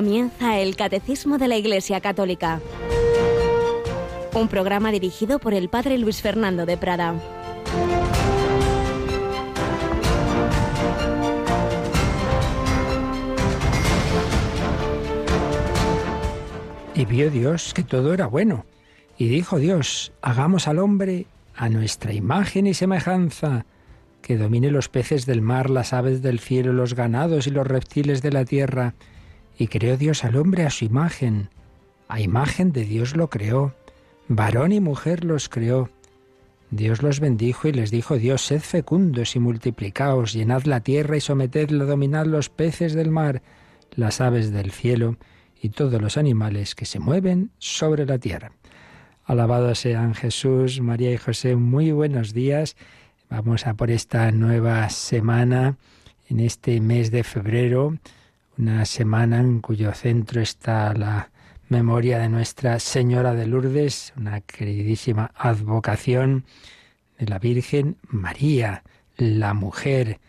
Comienza el Catecismo de la Iglesia Católica, un programa dirigido por el Padre Luis Fernando de Prada. Y vio Dios que todo era bueno. Y dijo Dios, hagamos al hombre a nuestra imagen y semejanza, que domine los peces del mar, las aves del cielo, los ganados y los reptiles de la tierra. Y creó Dios al hombre a su imagen. A imagen de Dios lo creó. Varón y mujer los creó. Dios los bendijo y les dijo Dios, sed fecundos y multiplicaos, llenad la tierra y sometedla, dominad los peces del mar, las aves del cielo y todos los animales que se mueven sobre la tierra. Alabados sean Jesús, María y José, muy buenos días. Vamos a por esta nueva semana, en este mes de febrero, una semana en cuyo centro está la memoria de Nuestra Señora de Lourdes, una queridísima advocación de la Virgen María, la mujer,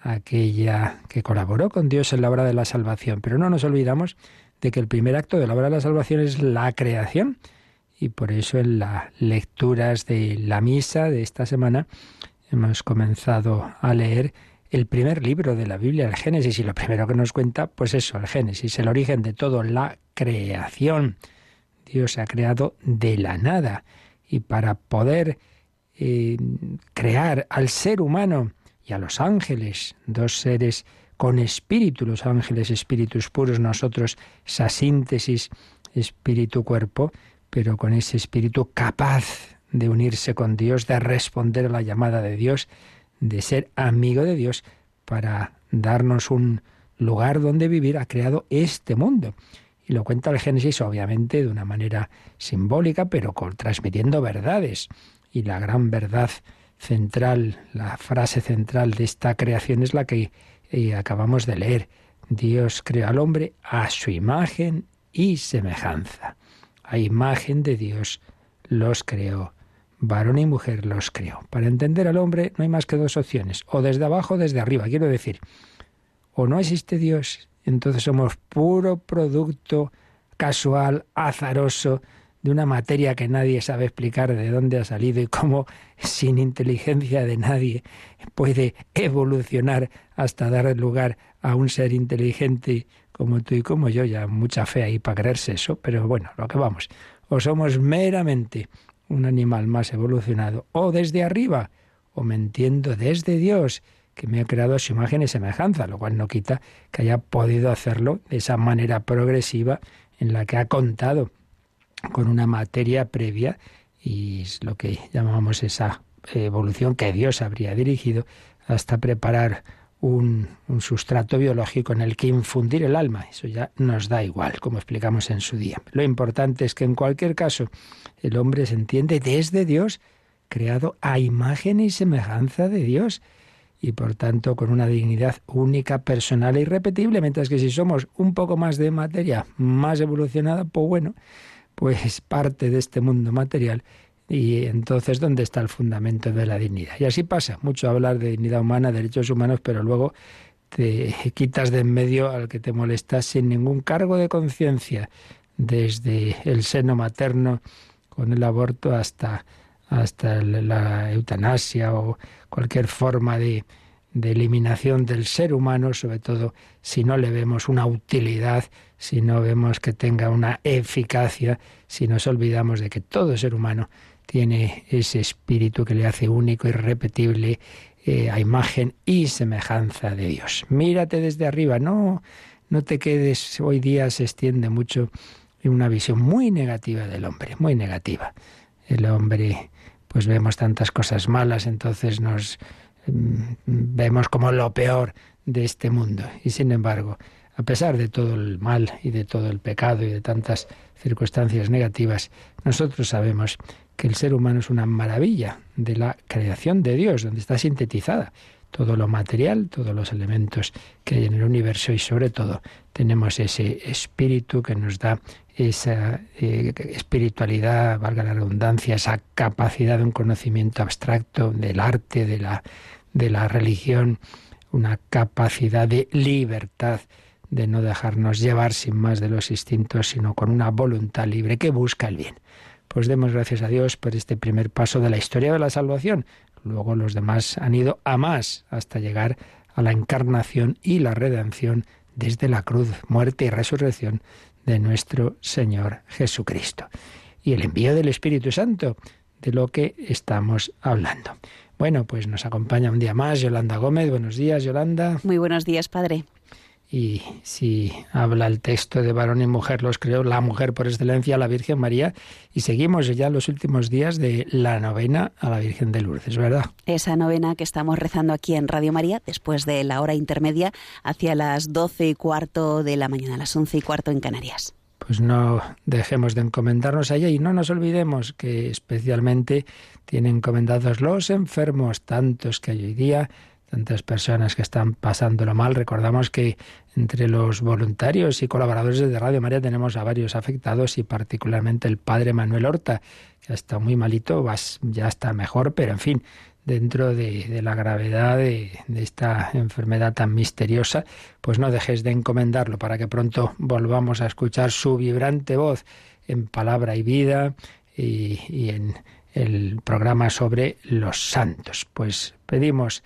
aquella que colaboró con Dios en la obra de la salvación. Pero no nos olvidamos de que el primer acto de la obra de la salvación es la creación. Y por eso en las lecturas de la misa de esta semana hemos comenzado a leer el primer libro de la Biblia, el Génesis, y lo primero que nos cuenta, pues eso, el Génesis, el origen de todo, la creación. Dios ha creado de la nada y para poder eh, crear al ser humano y a los ángeles, dos seres con espíritu, los ángeles espíritus puros, nosotros esa síntesis espíritu-cuerpo, pero con ese espíritu capaz de unirse con Dios, de responder a la llamada de Dios, de ser amigo de Dios para darnos un lugar donde vivir, ha creado este mundo. Y lo cuenta el Génesis, obviamente, de una manera simbólica, pero transmitiendo verdades. Y la gran verdad central, la frase central de esta creación es la que eh, acabamos de leer. Dios creó al hombre a su imagen y semejanza. A imagen de Dios los creó varón y mujer los creó. Para entender al hombre no hay más que dos opciones, o desde abajo o desde arriba. Quiero decir, o no existe Dios, entonces somos puro producto casual, azaroso, de una materia que nadie sabe explicar de dónde ha salido y cómo sin inteligencia de nadie puede evolucionar hasta dar lugar a un ser inteligente como tú y como yo. Ya mucha fe ahí para creerse eso, pero bueno, lo que vamos. O somos meramente un animal más evolucionado, o desde arriba, o me entiendo desde Dios, que me ha creado su imagen y semejanza, lo cual no quita que haya podido hacerlo de esa manera progresiva en la que ha contado con una materia previa y es lo que llamamos esa evolución que Dios habría dirigido hasta preparar un, sustrato biológico en el que infundir el alma. Eso ya nos da igual, como explicamos en su día. Lo importante es que en cualquier caso el hombre se entiende desde Dios, creado a imagen y semejanza de Dios y por tanto con una dignidad única, personal e irrepetible, mientras que si somos un poco más de materia, más evolucionada, pues bueno, pues parte de este mundo material y entonces, ¿dónde está el fundamento de la dignidad? Y así pasa, mucho hablar de dignidad humana, derechos humanos, pero luego te quitas de en medio al que te molesta sin ningún cargo de conciencia, desde el seno materno con el aborto hasta, hasta la eutanasia o cualquier forma de, de eliminación del ser humano, sobre todo si no le vemos una utilidad, si no vemos que tenga una eficacia, si nos olvidamos de que todo ser humano tiene ese espíritu que le hace único, irrepetible, eh, a imagen y semejanza de Dios. Mírate desde arriba, no, no te quedes, hoy día se extiende mucho una visión muy negativa del hombre, muy negativa. El hombre, pues vemos tantas cosas malas, entonces nos mm, vemos como lo peor de este mundo. Y sin embargo, a pesar de todo el mal y de todo el pecado y de tantas circunstancias negativas, nosotros sabemos que el ser humano es una maravilla de la creación de Dios, donde está sintetizada todo lo material, todos los elementos que hay en el universo y sobre todo tenemos ese espíritu que nos da esa eh, espiritualidad, valga la redundancia, esa capacidad de un conocimiento abstracto del arte, de la, de la religión, una capacidad de libertad de no dejarnos llevar sin más de los instintos, sino con una voluntad libre que busca el bien. Pues demos gracias a Dios por este primer paso de la historia de la salvación. Luego los demás han ido a más hasta llegar a la encarnación y la redención desde la cruz, muerte y resurrección de nuestro Señor Jesucristo. Y el envío del Espíritu Santo, de lo que estamos hablando. Bueno, pues nos acompaña un día más Yolanda Gómez. Buenos días, Yolanda. Muy buenos días, Padre. Y si habla el texto de varón y mujer, los creó la mujer por excelencia, la Virgen María. Y seguimos ya los últimos días de la novena a la Virgen de Lourdes, ¿verdad? Esa novena que estamos rezando aquí en Radio María, después de la hora intermedia, hacia las doce y cuarto de la mañana, las once y cuarto en Canarias. Pues no dejemos de encomendarnos a ella y no nos olvidemos que especialmente tienen encomendados los enfermos, tantos que hay hoy día tantas personas que están pasándolo mal. Recordamos que entre los voluntarios y colaboradores de Radio María tenemos a varios afectados y particularmente el padre Manuel Horta, que estado muy malito, ya está mejor, pero en fin, dentro de, la gravedad de, esta enfermedad tan misteriosa, pues no dejes de encomendarlo para que pronto volvamos a escuchar su vibrante voz en palabra y vida y en el programa sobre los santos. Pues pedimos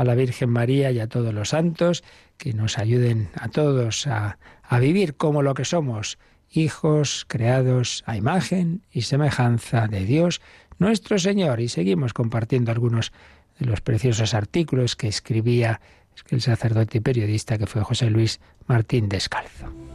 a la Virgen María y a todos los santos, que nos ayuden a todos a, vivir como lo que somos, hijos creados a imagen y semejanza de Dios nuestro Señor. Y seguimos compartiendo algunos de los preciosos artículos que escribía el sacerdote y periodista que fue José Luis Martín Descalzo.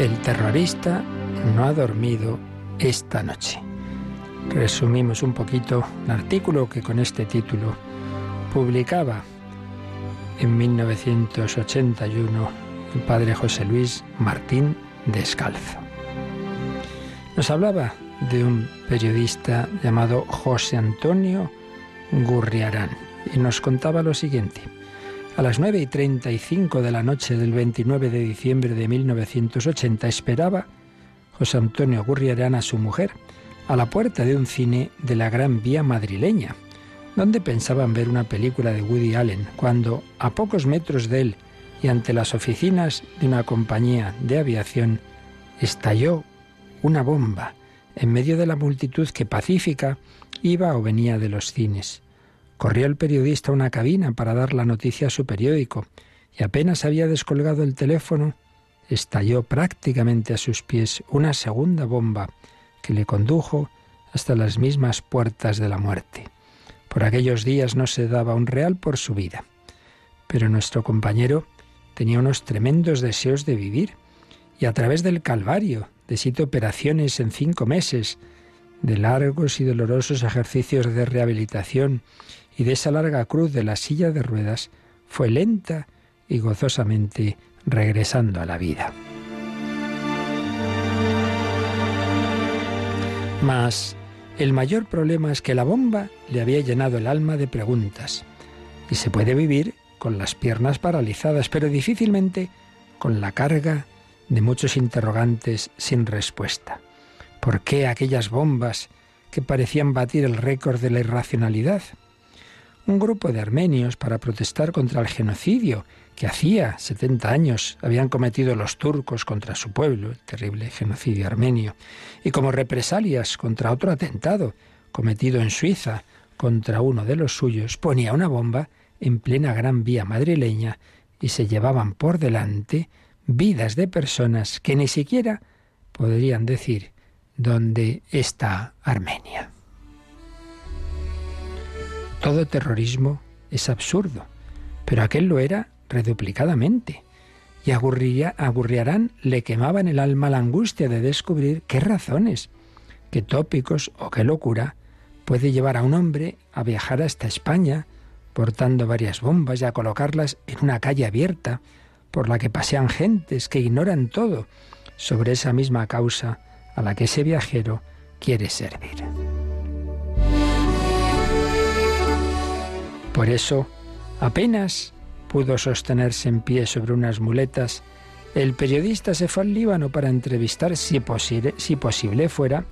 El terrorista no ha dormido esta noche. Resumimos un poquito el artículo que con este título publicaba en 1981 el padre José Luis Martín Descalzo. Nos hablaba de un periodista llamado José Antonio Gurriarán y nos contaba lo siguiente. A las 9 y 35 de la noche del 29 de diciembre de 1980 esperaba José Antonio Gurriarán su mujer a la puerta de un cine de la Gran Vía madrileña, donde pensaban ver una película de Woody Allen, cuando a pocos metros de él y ante las oficinas de una compañía de aviación estalló una bomba en medio de la multitud que pacífica iba o venía de los cines. Corrió el periodista a una cabina para dar la noticia a su periódico y apenas había descolgado el teléfono, estalló prácticamente a sus pies una segunda bomba que le condujo hasta las mismas puertas de la muerte. Por aquellos días no se daba un real por su vida. Pero nuestro compañero tenía unos tremendos deseos de vivir y a través del Calvario, de siete operaciones en cinco meses, de largos y dolorosos ejercicios de rehabilitación y de esa larga cruz de la silla de ruedas fue lenta y gozosamente regresando a la vida. Mas el mayor problema es que la bomba le había llenado el alma de preguntas. Y se puede vivir con las piernas paralizadas, pero difícilmente con la carga de muchos interrogantes sin respuesta. ¿Por qué aquellas bombas que parecían batir el récord de la irracionalidad? Un grupo de armenios para protestar contra el genocidio que hacía 70 años habían cometido los turcos contra su pueblo, el terrible genocidio armenio, y como represalias contra otro atentado cometido en Suiza contra uno de los suyos, ponía una bomba en plena gran vía madrileña y se llevaban por delante vidas de personas que ni siquiera podrían decir dónde está Armenia. Todo terrorismo es absurdo, pero aquel lo era reduplicadamente. Y a Gurriarán le quemaba en el alma la angustia de descubrir qué razones, qué tópicos o qué locura puede llevar a un hombre a viajar hasta España portando varias bombas y a colocarlas en una calle abierta por la que pasean gentes que ignoran todo sobre esa misma causa a la que ese viajero quiere servir. Por eso, apenas pudo sostenerse en pie sobre unas muletas, el periodista se fue al Líbano para entrevistar, si posible, si posible fuera,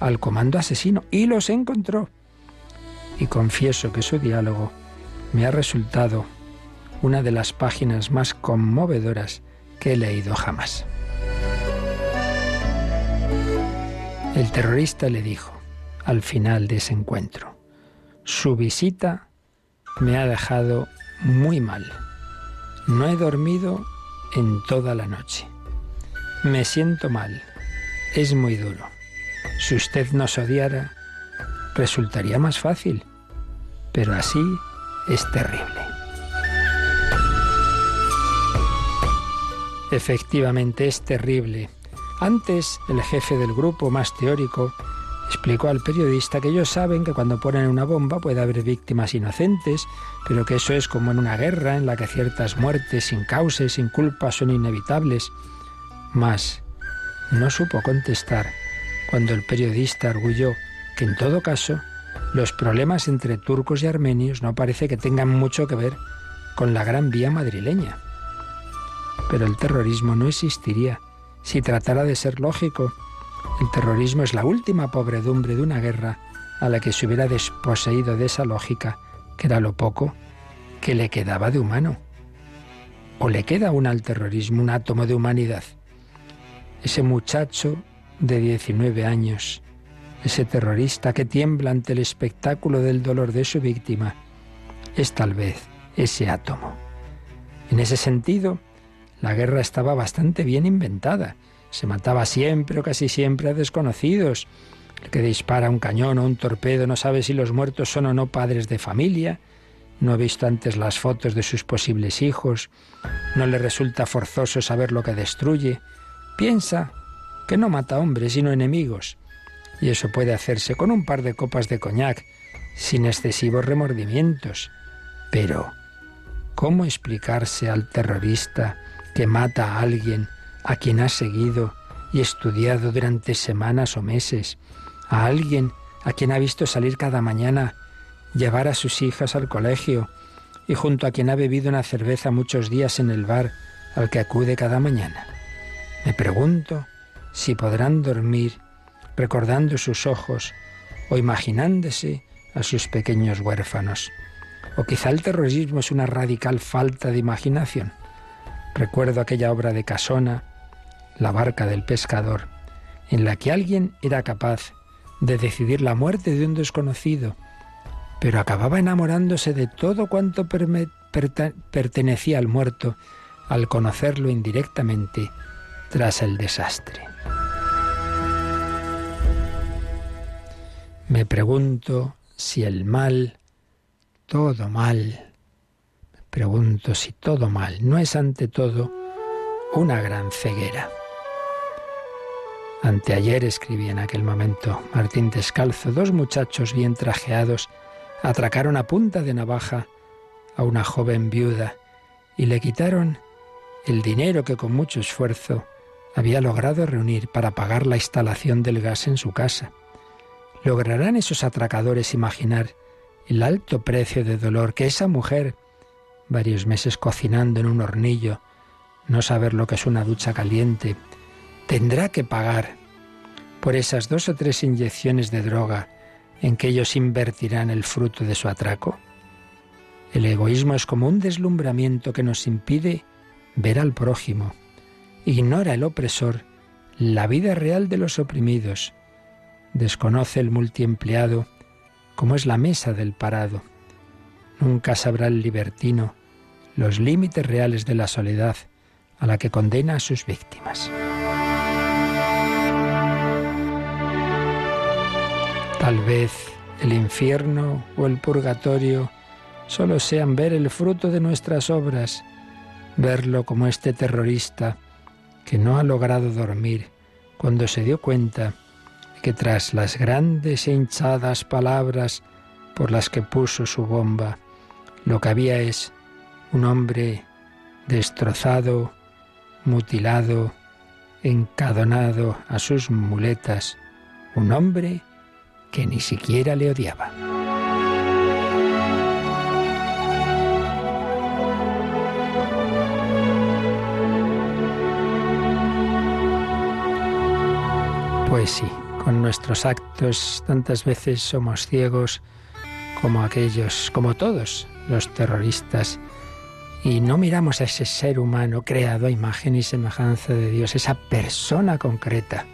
al comando asesino y los encontró. Y confieso que su diálogo me ha resultado una de las páginas más conmovedoras que he leído jamás. El terrorista le dijo, al final de ese encuentro, su visita me ha dejado muy mal. No he dormido en toda la noche. Me siento mal. Es muy duro. Si usted nos odiara, resultaría más fácil. Pero así es terrible. Efectivamente, es terrible. Antes, el jefe del grupo más teórico explicó al periodista que ellos saben que cuando ponen una bomba puede haber víctimas inocentes, pero que eso es como en una guerra en la que ciertas muertes sin causas, sin culpa, son inevitables. Mas no supo contestar cuando el periodista arguyó que en todo caso los problemas entre turcos y armenios no parece que tengan mucho que ver con la gran vía madrileña. Pero el terrorismo no existiría si tratara de ser lógico. El terrorismo es la última pobredumbre de una guerra a la que se hubiera desposeído de esa lógica, que era lo poco que le quedaba de humano. ¿O le queda aún al terrorismo un átomo de humanidad? Ese muchacho de 19 años, ese terrorista que tiembla ante el espectáculo del dolor de su víctima, es tal vez ese átomo. En ese sentido, la guerra estaba bastante bien inventada. Se mataba siempre o casi siempre a desconocidos. El que dispara un cañón o un torpedo no sabe si los muertos son o no padres de familia, no ha visto antes las fotos de sus posibles hijos, no le resulta forzoso saber lo que destruye, piensa que no mata hombres sino enemigos, y eso puede hacerse con un par de copas de coñac, sin excesivos remordimientos. Pero, ¿cómo explicarse al terrorista que mata a alguien a quien ha seguido y estudiado durante semanas o meses, a alguien a quien ha visto salir cada mañana, llevar a sus hijas al colegio y junto a quien ha bebido una cerveza muchos días en el bar al que acude cada mañana. Me pregunto si podrán dormir recordando sus ojos o imaginándose a sus pequeños huérfanos. O quizá el terrorismo es una radical falta de imaginación. Recuerdo aquella obra de Casona, La barca del pescador, en la que alguien era capaz de decidir la muerte de un desconocido, pero acababa enamorándose de todo cuanto pertenecía al muerto al conocerlo indirectamente tras el desastre. Me pregunto si el mal, todo mal, Pregunto si todo mal no es ante todo una gran ceguera. Anteayer escribí en aquel momento Martín Descalzo, dos muchachos bien trajeados atracaron a punta de navaja a una joven viuda y le quitaron el dinero que con mucho esfuerzo había logrado reunir para pagar la instalación del gas en su casa. ¿Lograrán esos atracadores imaginar el alto precio de dolor que esa mujer varios meses cocinando en un hornillo, no saber lo que es una ducha caliente, tendrá que pagar por esas dos o tres inyecciones de droga en que ellos invertirán el fruto de su atraco? El egoísmo es como un deslumbramiento que nos impide ver al prójimo. Ignora el opresor la vida real de los oprimidos. Desconoce el multiempleado como es la mesa del parado. Nunca sabrá el libertino los límites reales de la soledad a la que condena a sus víctimas. Tal vez el infierno o el purgatorio solo sean ver el fruto de nuestras obras, verlo como este terrorista que no ha logrado dormir cuando se dio cuenta que tras las grandes e hinchadas palabras por las que puso su bomba, lo que había es un hombre destrozado, mutilado, encadonado a sus muletas, un hombre que ni siquiera le odiaba. Pues sí, con nuestros actos tantas veces somos ciegos como aquellos, como todos los terroristas, y no miramos a ese ser humano creado a imagen y semejanza de Dios, esa persona concreta.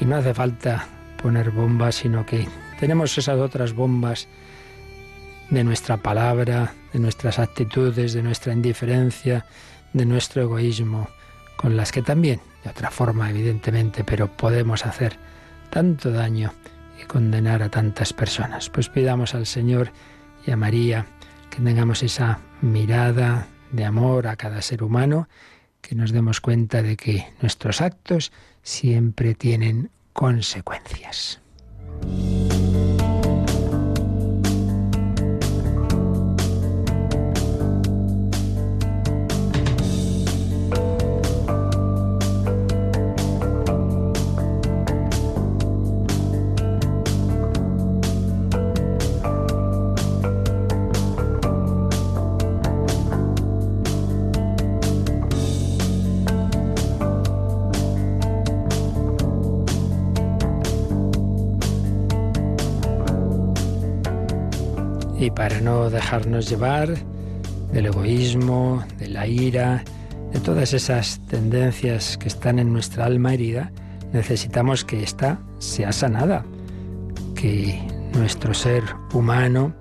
Y no hace falta poner bombas, sino que tenemos esas otras bombas de nuestra palabra, de nuestras actitudes, de nuestra indiferencia, de nuestro egoísmo, con las que también, de otra forma evidentemente, pero podemos hacer tanto daño y condenar a tantas personas. Pues pidamos al Señor y a María que tengamos esa mirada de amor a cada ser humano, que nos demos cuenta de que nuestros actos siempre tienen consecuencias. No dejarnos llevar del egoísmo, de la ira, de todas esas tendencias que están en nuestra alma herida, necesitamos que ésta sea sanada, que nuestro ser humano,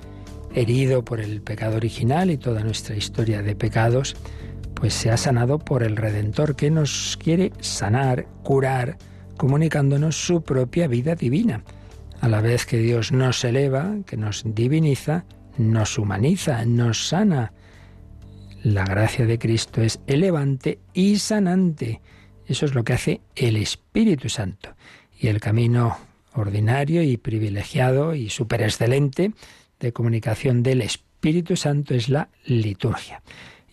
herido por el pecado original y toda nuestra historia de pecados, pues sea sanado por el Redentor que nos quiere sanar, curar, comunicándonos su propia vida divina. A la vez que Dios nos eleva, que nos diviniza, nos humaniza, nos sana. La gracia de Cristo es elevante y sanante. Eso es lo que hace el Espíritu Santo. Y el camino ordinario y privilegiado y súper excelente de comunicación del Espíritu Santo es la liturgia.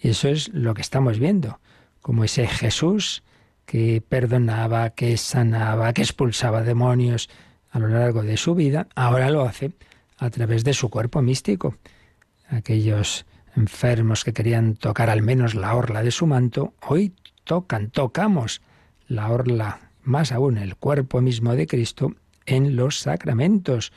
Y eso es lo que estamos viendo, como ese Jesús que perdonaba, que sanaba, que expulsaba demonios, a lo largo de su vida, ahora lo hace a través de su cuerpo místico. Aquellos enfermos que querían tocar al menos la orla de su manto, hoy tocan, tocamos la orla, más aún el cuerpo mismo de Cristo en los sacramentos.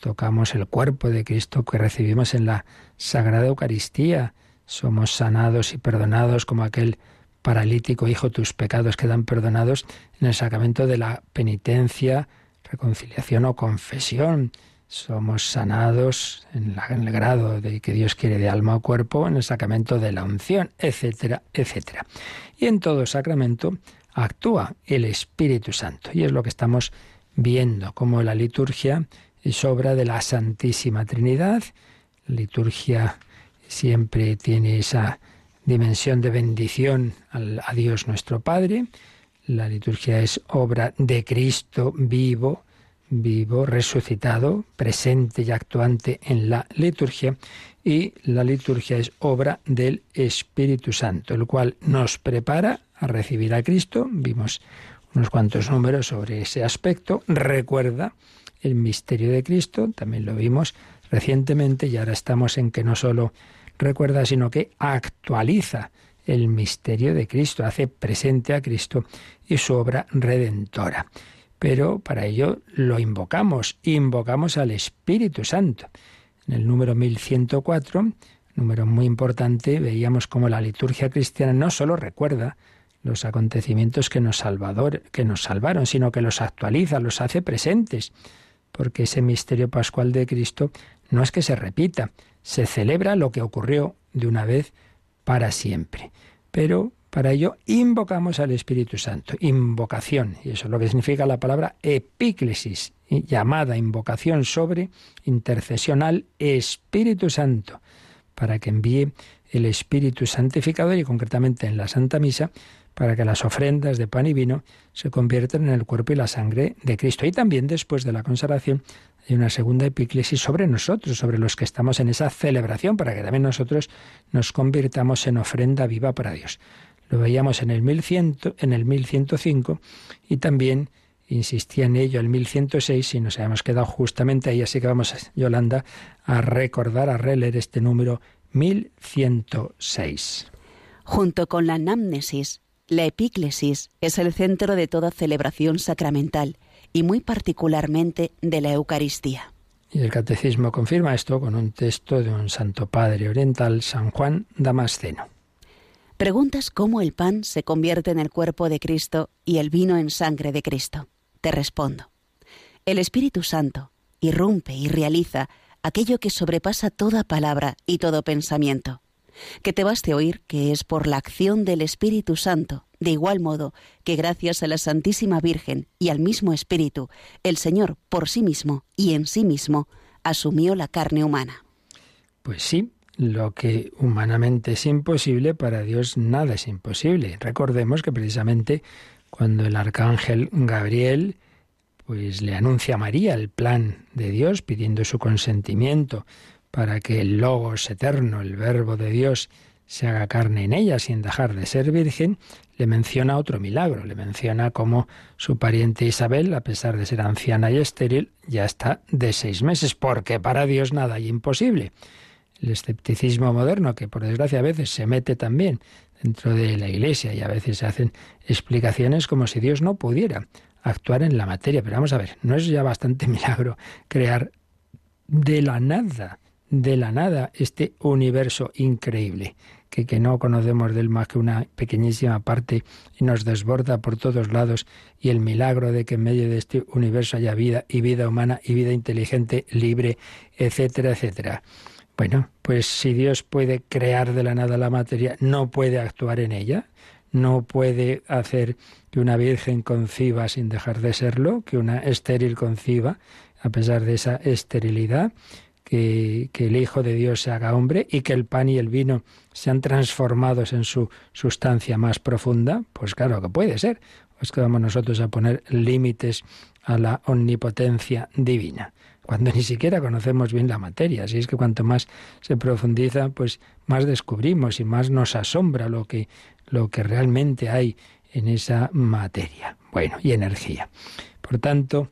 Tocamos el cuerpo de Cristo que recibimos en la Sagrada Eucaristía. Somos sanados y perdonados como aquel paralítico, hijo, tus pecados quedan perdonados en el sacramento de la penitencia, reconciliación o confesión. Somos sanados en, el grado de que Dios quiere de alma o cuerpo en el sacramento de la unción, etcétera, etcétera. Y en todo sacramento actúa el Espíritu Santo. Y es lo que estamos viendo, como la liturgia es obra de la Santísima Trinidad. La liturgia siempre tiene esa dimensión de bendición a Dios nuestro Padre la liturgia es obra de Cristo vivo, vivo, resucitado, presente y actuante en la liturgia, y la liturgia es obra del Espíritu Santo, el cual nos prepara a recibir a Cristo. Vimos unos cuantos números sobre ese aspecto. Recuerda el misterio de Cristo, también lo vimos recientemente y ahora estamos en que no solo recuerda, sino que actualiza el misterio de Cristo, hace presente a Cristo y su obra redentora. Pero para ello lo invocamos, invocamos al Espíritu Santo. En el número 1104, número muy importante, veíamos cómo la liturgia cristiana no solo recuerda los acontecimientos que nos, salvador, que nos salvaron, sino que los actualiza, los hace presentes, porque ese misterio pascual de Cristo no es que se repita, se celebra lo que ocurrió de una vez para siempre. Pero para ello invocamos al Espíritu Santo, invocación, y eso es lo que significa la palabra epíclesis, llamada invocación sobre intercesión al Espíritu Santo, para que envíe el Espíritu Santificador y concretamente en la Santa Misa, para que las ofrendas de pan y vino se conviertan en el cuerpo y la sangre de Cristo. Y también después de la consagración hay una segunda epíclesis sobre nosotros, sobre los que estamos en esa celebración, para que también nosotros nos convirtamos en ofrenda viva para Dios. Lo veíamos en el 1100, en el 1105 y también insistía en ello el 1106 y nos habíamos quedado justamente ahí, así que vamos, Yolanda, a recordar, a releer este número 1106. Junto con la anamnesis, la epíclesis es el centro de toda celebración sacramental y muy particularmente de la Eucaristía. Y el catecismo confirma esto con un texto de un santo padre oriental, San Juan Damasceno. Preguntas cómo el pan se convierte en el cuerpo de Cristo y el vino en sangre de Cristo. Te respondo. El Espíritu Santo irrumpe y realiza aquello que sobrepasa toda palabra y todo pensamiento. Que te baste oír que es por la acción del Espíritu Santo, de igual modo que gracias a la Santísima Virgen y al mismo Espíritu, el Señor por sí mismo y en sí mismo asumió la carne humana. Pues sí, lo que humanamente es imposible, para Dios nada es imposible. Recordemos que precisamente cuando el arcángel Gabriel pues le anuncia a María el plan de Dios pidiendo su consentimiento para que el Logos eterno, el Verbo de Dios, se haga carne en ella sin dejar de ser virgen, le menciona otro milagro, le menciona cómo su pariente Isabel, a pesar de ser anciana y estéril, ya está de seis meses, porque para Dios nada hay imposible. El escepticismo moderno, que por desgracia a veces se mete también dentro de la Iglesia y a veces se hacen explicaciones como si Dios no pudiera actuar en la materia. Pero vamos a ver, ¿no es ya bastante milagro crear de la nada, de la nada, este universo increíble? Que, que no conocemos del más que una pequeñísima parte y nos desborda por todos lados y el milagro de que en medio de este universo haya vida y vida humana y vida inteligente, libre, etcétera, etcétera. Bueno, pues si Dios puede crear de la nada la materia, ¿no puede actuar en ella? ¿No puede hacer que una virgen conciba sin dejar de serlo, que una estéril conciba a pesar de esa esterilidad, que, que, el Hijo de Dios se haga hombre y que el pan y el vino sean transformados en su sustancia más profunda, pues claro que puede ser. Pues que vamos nosotros a poner límites a la omnipotencia divina, cuando ni siquiera conocemos bien la materia. Así es que cuanto más se profundiza, pues más descubrimos y más nos asombra lo que, lo que realmente hay en esa materia. Bueno, y energía. Por tanto,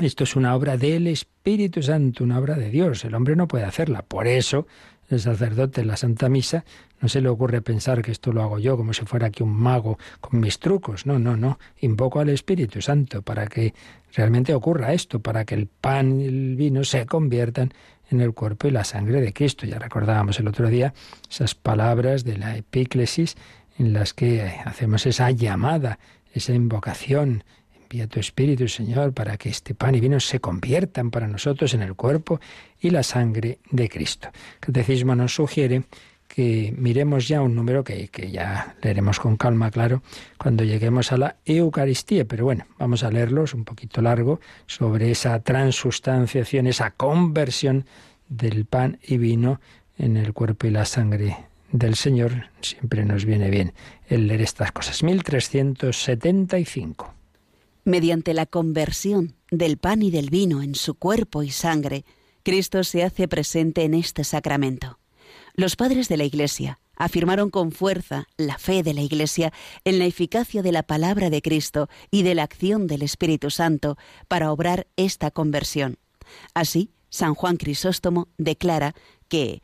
esto es una obra del Espíritu Santo, una obra de Dios. El hombre no puede hacerla. Por eso, el sacerdote en la Santa Misa no se le ocurre pensar que esto lo hago yo como si fuera aquí un mago con mis trucos. No, no, no. Invoco al Espíritu Santo para que realmente ocurra esto, para que el pan y el vino se conviertan en el cuerpo y la sangre de Cristo. Ya recordábamos el otro día esas palabras de la epíclesis en las que hacemos esa llamada, esa invocación. Envía tu Espíritu, Señor, para que este pan y vino se conviertan para nosotros en el cuerpo y la sangre de Cristo. El Catecismo nos sugiere que miremos ya un número que, que, ya leeremos con calma, claro, cuando lleguemos a la Eucaristía. Pero bueno, vamos a leerlos un poquito largo sobre esa transustanciación, esa conversión del pan y vino en el cuerpo y la sangre del Señor siempre nos viene bien el leer estas cosas. 1375. Mediante la conversión del pan y del vino en su cuerpo y sangre, Cristo se hace presente en este sacramento. Los padres de la Iglesia afirmaron con fuerza la fe de la Iglesia en la eficacia de la palabra de Cristo y de la acción del Espíritu Santo para obrar esta conversión. Así, San Juan Crisóstomo declara que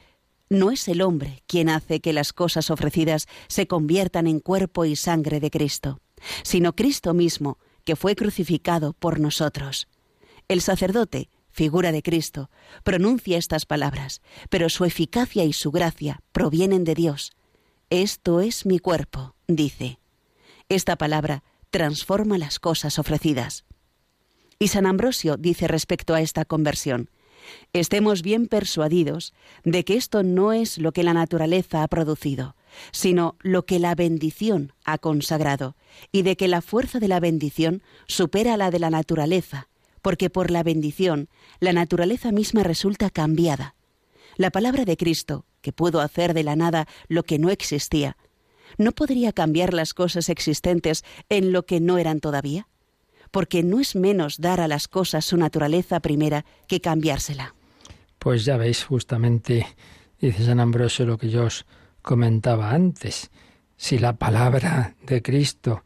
no es el hombre quien hace que las cosas ofrecidas se conviertan en cuerpo y sangre de Cristo, sino Cristo mismo, que fue crucificado por nosotros. El sacerdote, figura de Cristo, pronuncia estas palabras, pero su eficacia y su gracia provienen de Dios. Esto es mi cuerpo, dice. Esta palabra transforma las cosas ofrecidas. Y San Ambrosio dice respecto a esta conversión, estemos bien persuadidos de que esto no es lo que la naturaleza ha producido, sino lo que la bendición ha consagrado, y de que la fuerza de la bendición supera la de la naturaleza, porque por la bendición la naturaleza misma resulta cambiada. La palabra de Cristo, que pudo hacer de la nada lo que no existía, ¿no podría cambiar las cosas existentes en lo que no eran todavía? porque no es menos dar a las cosas su naturaleza primera que cambiársela. Pues ya veis, justamente dice San Ambrosio lo que yo os comentaba antes. Si la palabra de Cristo,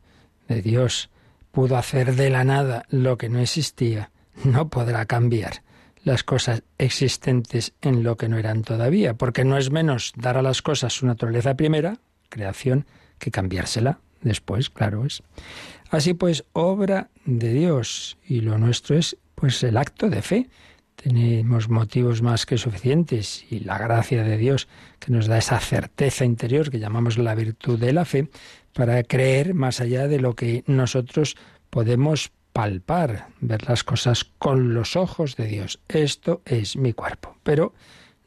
de Dios, pudo hacer de la nada lo que no existía, no podrá cambiar las cosas existentes en lo que no eran todavía, porque no es menos dar a las cosas su naturaleza primera, creación, que cambiársela después, claro es. Así pues, obra de Dios y lo nuestro es pues el acto de fe. Tenemos motivos más que suficientes y la gracia de Dios que nos da esa certeza interior que llamamos la virtud de la fe para creer más allá de lo que nosotros podemos palpar, ver las cosas con los ojos de Dios. Esto es mi cuerpo. Pero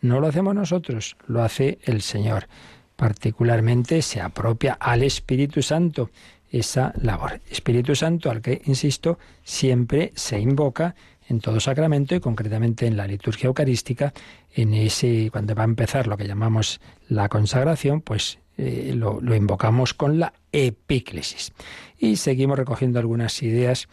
no lo hacemos nosotros, lo hace el Señor. Particularmente se apropia al Espíritu Santo esa labor. Espíritu Santo al que, insisto, siempre se invoca en todo sacramento y concretamente en la liturgia eucarística, en ese cuando va a empezar lo que llamamos la consagración, pues eh, lo, lo, invocamos con la epíclesis. Y seguimos recogiendo algunas ideas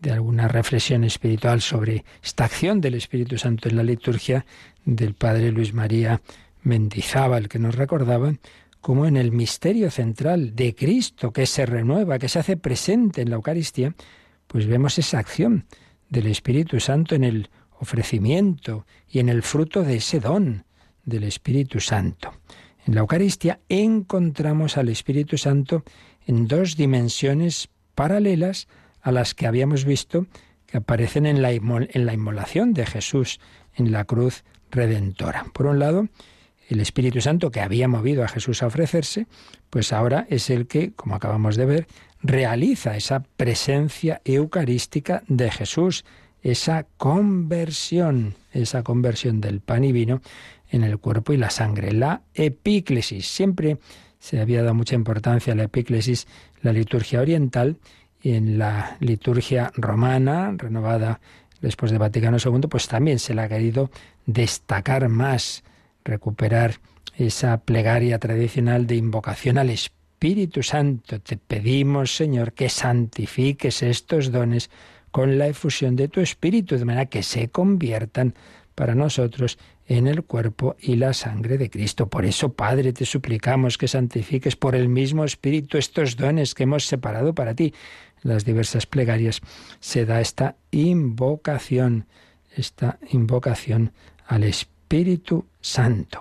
de alguna reflexión espiritual sobre esta acción del Espíritu Santo en la liturgia del Padre Luis María Mendizábal, que nos recordaba como en el misterio central de Cristo que se renueva, que se hace presente en la Eucaristía, pues vemos esa acción del Espíritu Santo en el ofrecimiento y en el fruto de ese don del Espíritu Santo. En la Eucaristía encontramos al Espíritu Santo en dos dimensiones paralelas a las que habíamos visto que aparecen en la, inmolación de Jesús en la cruz redentora. Por un lado, el Espíritu Santo que había movido a Jesús a ofrecerse, pues ahora es el que, como acabamos de ver, realiza esa presencia eucarística de Jesús, esa conversión, esa conversión del pan y vino en el cuerpo y la sangre, la epíclesis. Siempre se había dado mucha importancia a la epíclesis, la liturgia oriental, y en la liturgia romana, renovada después de Vaticano II, pues también se le ha querido destacar más recuperar esa plegaria tradicional de invocación al Espíritu Santo. Te pedimos, Señor, que santifiques estos dones con la efusión de tu Espíritu, de manera que se conviertan para nosotros en el cuerpo y la sangre de Cristo. Por eso, Padre, te suplicamos que santifiques por el mismo Espíritu estos dones que hemos separado para ti. En las diversas plegarias se da esta invocación, esta invocación al Espíritu Espíritu Santo.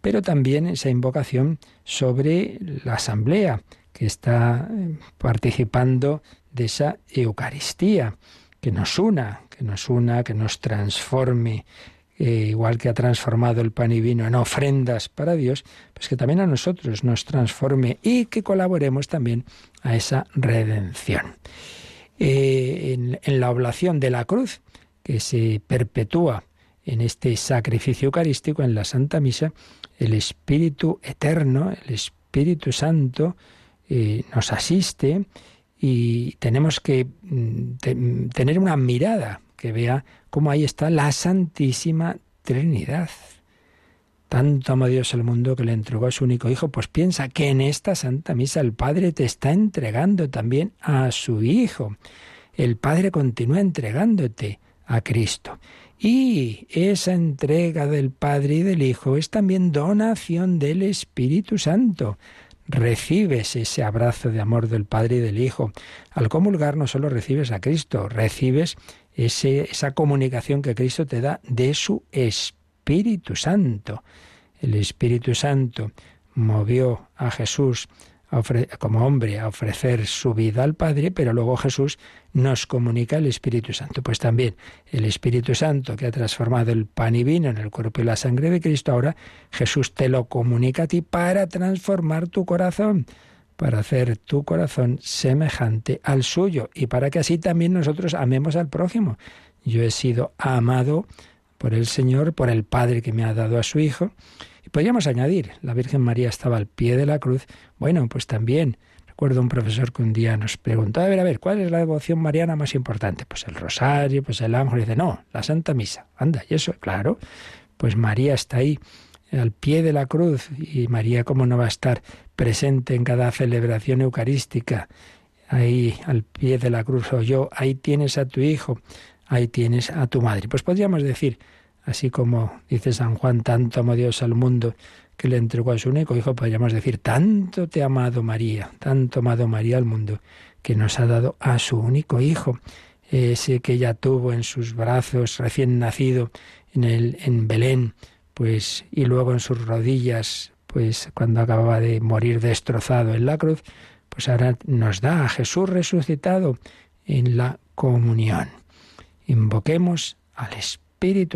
Pero también esa invocación sobre la asamblea que está eh, participando de esa Eucaristía, que nos una, que nos una, que nos transforme, eh, igual que ha transformado el pan y vino en ofrendas para Dios, pues que también a nosotros nos transforme y que colaboremos también a esa redención. Eh, en, en la oblación de la cruz, que se perpetúa en este sacrificio eucarístico, en la Santa Misa, el Espíritu Eterno, el Espíritu Santo, eh, nos asiste y tenemos que mm, tener una mirada que vea cómo ahí está la Santísima Trinidad. Tanto amó Dios al mundo que le entregó a su único Hijo, pues piensa que en esta Santa Misa el Padre te está entregando también a su Hijo. El Padre continúa entregándote a Cristo. Y esa entrega del Padre y del Hijo es también donación del Espíritu Santo. Recibes ese abrazo de amor del Padre y del Hijo. Al comulgar no solo recibes a Cristo, recibes esa comunicación que Cristo te da de su Espíritu Santo. El Espíritu Santo movió a Jesús como hombre a ofrecer su vida al Padre, pero luego Jesús nos comunica el Espíritu Santo. Pues también el Espíritu Santo que ha transformado el pan y vino en el cuerpo y la sangre de Cristo, ahora Jesús te lo comunica a ti para transformar tu corazón, para hacer tu corazón semejante al suyo y para que así también nosotros amemos al prójimo. Yo he sido amado por el Señor, por el Padre que me ha dado a su Hijo, podríamos añadir, la Virgen María estaba al pie de la cruz. Bueno, pues también recuerdo un profesor que un día nos preguntó, a ver, a ver, ¿cuál es la devoción mariana más importante? Pues el rosario, pues el ángel. Y dice, no, la Santa Misa. Anda, y eso, claro, pues María está ahí al pie de la cruz y María cómo no va a estar presente en cada celebración eucarística ahí al pie de la cruz o yo, ahí tienes a tu hijo, ahí tienes a tu madre. Pues podríamos decir Así como dice San Juan, tanto amó Dios al mundo que le entregó a su único hijo, podríamos decir, tanto te ha amado María, tanto amado María al mundo, que nos ha dado a su único hijo, ese que ella tuvo en sus brazos recién nacido en, el, en Belén, pues, y luego en sus rodillas, pues cuando acababa de morir destrozado en la cruz, pues ahora nos da a Jesús resucitado en la comunión. Invoquemos al Espíritu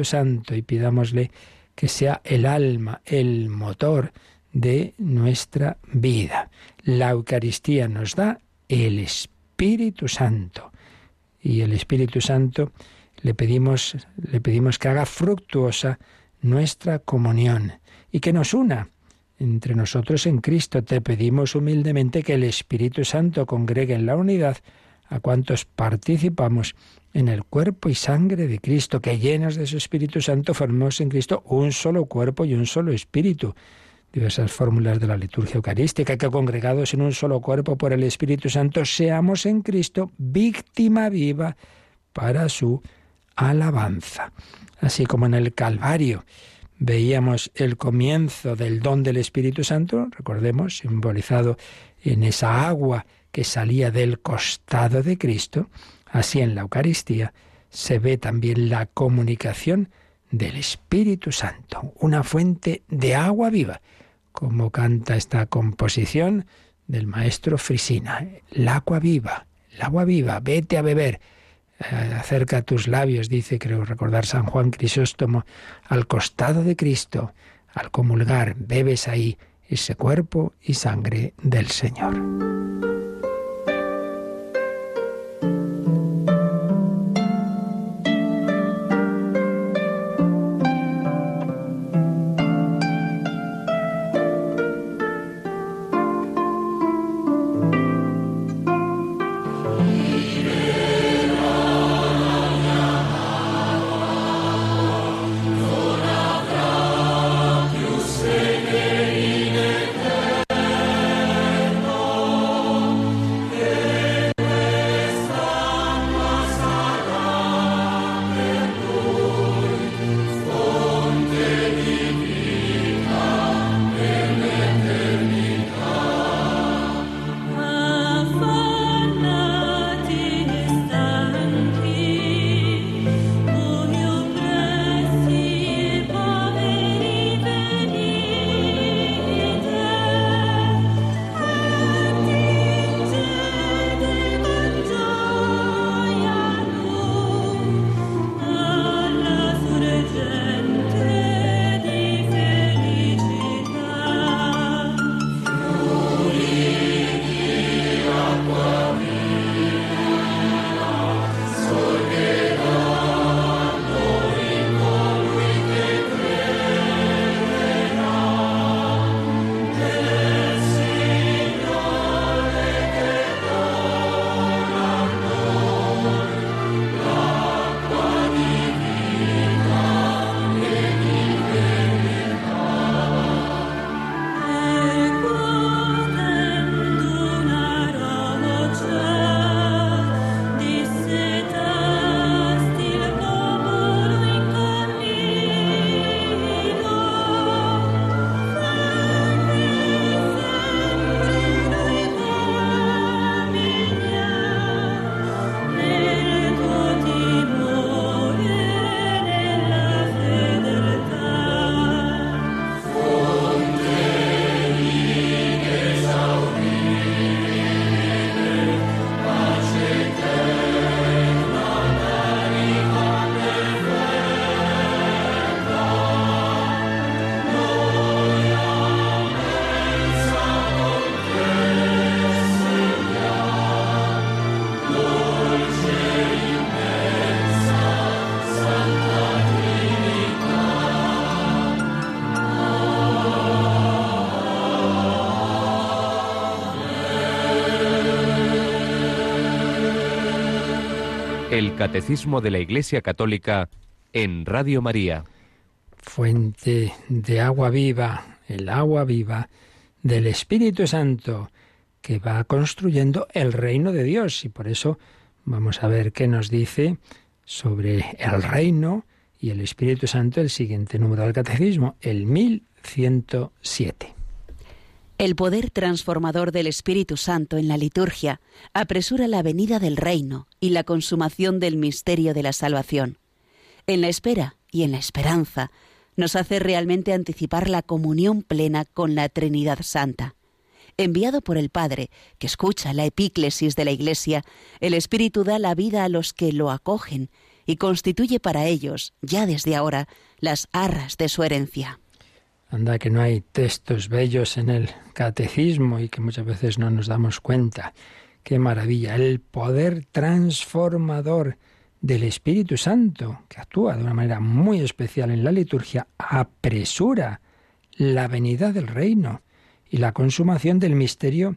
Santo y pidámosle que sea el alma, el motor de nuestra vida. La Eucaristía nos da el Espíritu Santo y el Espíritu Santo le pedimos le pedimos que haga fructuosa nuestra comunión y que nos una entre nosotros en Cristo. Te pedimos humildemente que el Espíritu Santo congregue en la unidad a cuantos participamos en el cuerpo y sangre de Cristo, que llenos de su Espíritu Santo formemos en Cristo un solo cuerpo y un solo espíritu. Diversas fórmulas de la liturgia eucarística, que congregados en un solo cuerpo por el Espíritu Santo, seamos en Cristo víctima viva para su alabanza. Así como en el Calvario veíamos el comienzo del don del Espíritu Santo, recordemos, simbolizado en esa agua que salía del costado de Cristo, así en la Eucaristía se ve también la comunicación del Espíritu Santo, una fuente de agua viva, como canta esta composición del maestro Frisina, el agua viva, el agua viva, vete a beber, eh, acerca tus labios, dice, creo recordar San Juan Crisóstomo, al costado de Cristo, al comulgar, bebes ahí ese cuerpo y sangre del Señor. El Catecismo de la Iglesia Católica en Radio María. Fuente de agua viva, el agua viva del Espíritu Santo que va construyendo el reino de Dios. Y por eso vamos a ver qué nos dice sobre el reino y el Espíritu Santo el siguiente número del Catecismo, el 1107. El poder transformador del Espíritu Santo en la liturgia apresura la venida del reino y la consumación del misterio de la salvación. En la espera y en la esperanza nos hace realmente anticipar la comunión plena con la Trinidad Santa. enviado por el Padre, que escucha la epíclesis de la Iglesia, el Espíritu da la vida a los que lo acogen y constituye para ellos, ya desde ahora, las arras de su herencia. Anda que no hay textos bellos en el catecismo y que muchas veces no nos damos cuenta. Qué maravilla, el poder transformador del Espíritu Santo, que actúa de una manera muy especial en la liturgia, apresura la venida del reino y la consumación del misterio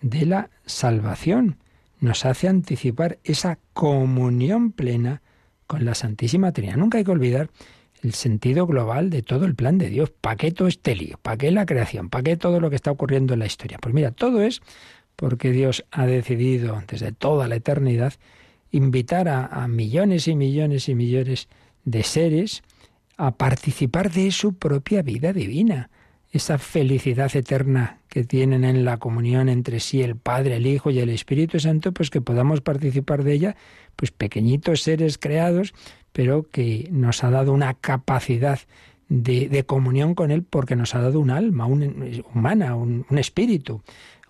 de la salvación. Nos hace anticipar esa comunión plena con la Santísima Trinidad. Nunca hay que olvidar el sentido global de todo el plan de Dios. ¿Para qué todo este lío? ¿Para qué la creación? ¿Para qué todo lo que está ocurriendo en la historia? Pues mira, todo es porque Dios ha decidido desde toda la eternidad invitar a, millones y millones y millones de seres a participar de su propia vida divina, esa felicidad eterna que tienen en la comunión entre sí el Padre, el Hijo y el Espíritu Santo, pues que podamos participar de ella, pues pequeñitos seres creados, pero que nos ha dado una capacidad de, comunión con Él porque nos ha dado un alma un, humana, un espíritu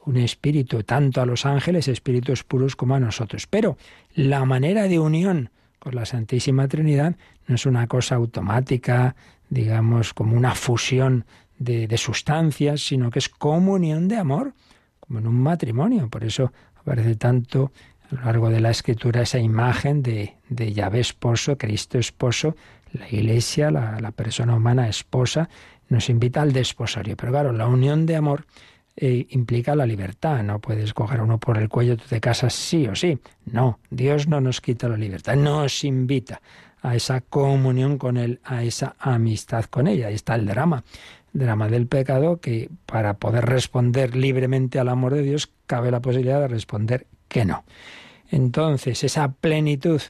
un espíritu tanto a los ángeles, espíritus puros, como a nosotros. Pero la manera de unión con la Santísima Trinidad no es una cosa automática, digamos, como una fusión de, sustancias, sino que es comunión de amor, como en un matrimonio. Por eso aparece tanto a lo largo de la escritura esa imagen de, de Yahvé esposo, Cristo esposo, la iglesia, la, persona humana esposa, nos invita al desposorio. Pero claro, la unión de amor eh, implica la libertad. No puedes coger a uno por el cuello, tú te casas sí o sí. No, Dios no nos quita la libertad, nos invita a esa comunión con Él, a esa amistad con ella. Ahí está el drama, el drama del pecado, que para poder responder libremente al amor de Dios, cabe la posibilidad de responder que no. Entonces, esa plenitud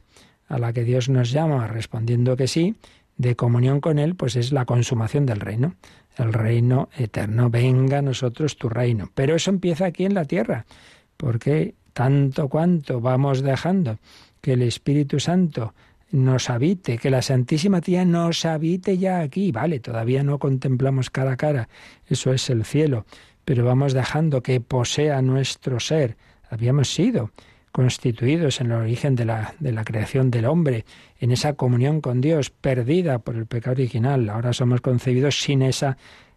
a la que Dios nos llama respondiendo que sí, de comunión con Él, pues es la consumación del reino el reino eterno. Venga a nosotros tu reino. Pero eso empieza aquí en la tierra, porque tanto cuanto vamos dejando que el Espíritu Santo nos habite, que la Santísima Tía nos habite ya aquí. Vale, todavía no contemplamos cara a cara, eso es el cielo, pero vamos dejando que posea nuestro ser. Habíamos sido constituidos en el origen de la, de la creación del hombre, en esa comunión con Dios perdida por el pecado original. Ahora somos concebidos sin esa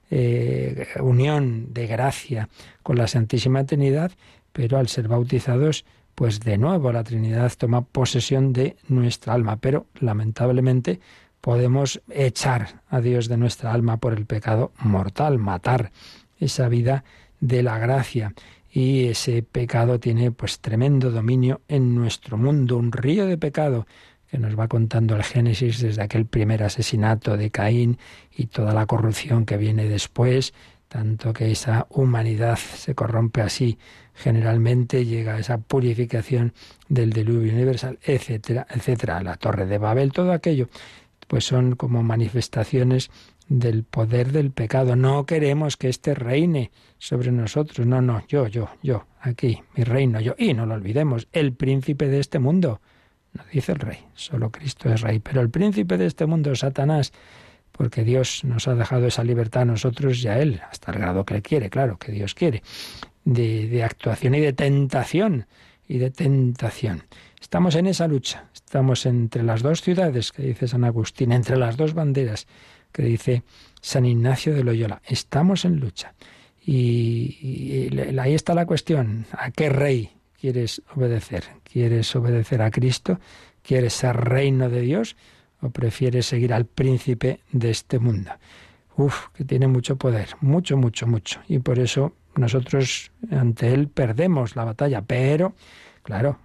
eh, unión de gracia con la Santísima Trinidad, pero al ser bautizados, pues de nuevo la Trinidad toma posesión de nuestra alma, pero lamentablemente podemos echar a Dios de nuestra alma por el pecado mortal, matar esa vida de la gracia y ese pecado tiene pues tremendo dominio en nuestro mundo, un río de pecado que nos va contando el Génesis desde aquel primer asesinato de Caín y toda la corrupción que viene después, tanto que esa humanidad se corrompe así generalmente, llega a esa purificación del diluvio universal, etcétera, etcétera, la torre de Babel, todo aquello, pues son como manifestaciones del poder del pecado. No queremos que éste reine sobre nosotros. No, no, yo, yo, yo, aquí, mi reino, yo. Y no lo olvidemos, el príncipe de este mundo. No dice el rey, solo Cristo es rey. Pero el príncipe de este mundo Satanás, porque Dios nos ha dejado esa libertad a nosotros y a él, hasta el grado que él quiere, claro, que Dios quiere, de, de actuación y de tentación, y de tentación. Estamos en esa lucha, estamos entre las dos ciudades, que dice San Agustín, entre las dos banderas que dice San Ignacio de Loyola. Estamos en lucha. Y, ahí está la cuestión. ¿A qué rey quieres obedecer? ¿Quieres obedecer a Cristo? ¿Quieres ser reino de Dios? ¿O prefieres seguir al príncipe de este mundo? Uf, que tiene mucho poder, mucho, mucho, mucho. Y por eso nosotros ante él perdemos la batalla. Pero, claro,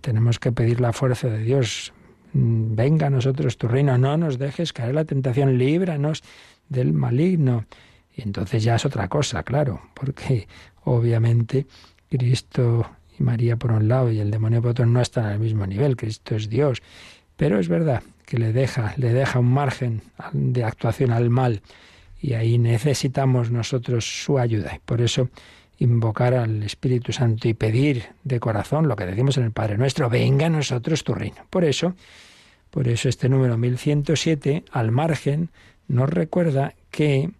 tenemos que pedir la fuerza de Dios, venga a nosotros tu reino, no nos dejes caer la tentación, líbranos del maligno. Y entonces ya es otra cosa, claro, porque obviamente Cristo y María por un lado y el demonio por otro no están al mismo nivel, Cristo es Dios. Pero es verdad que le deja, le deja un margen de actuación al mal y ahí necesitamos nosotros su ayuda. Y por eso invocar al Espíritu Santo y pedir de corazón lo que decimos en el Padre Nuestro, venga a nosotros tu reino. Por eso por eso este número 1107, al margen, nos recuerda que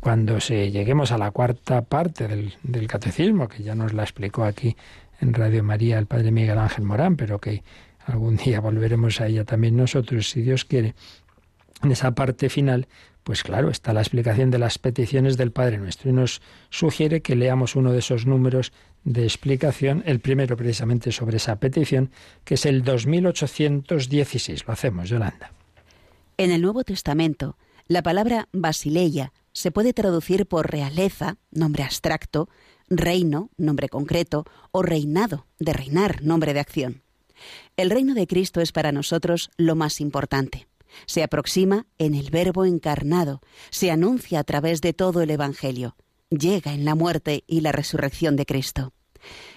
cuando se lleguemos a la cuarta parte del, del catecismo, que ya nos la explicó aquí en Radio María el Padre Miguel Ángel Morán, pero que algún día volveremos a ella también nosotros, si Dios quiere, en esa parte final, pues claro, está la explicación de las peticiones del Padre Nuestro y nos sugiere que leamos uno de esos números de explicación, el primero precisamente sobre esa petición, que es el 2816. Lo hacemos, Yolanda. En el Nuevo Testamento, la palabra basileia se puede traducir por realeza, nombre abstracto, reino, nombre concreto, o reinado, de reinar, nombre de acción. El reino de Cristo es para nosotros lo más importante. Se aproxima en el Verbo encarnado, se anuncia a través de todo el Evangelio, llega en la muerte y la resurrección de Cristo.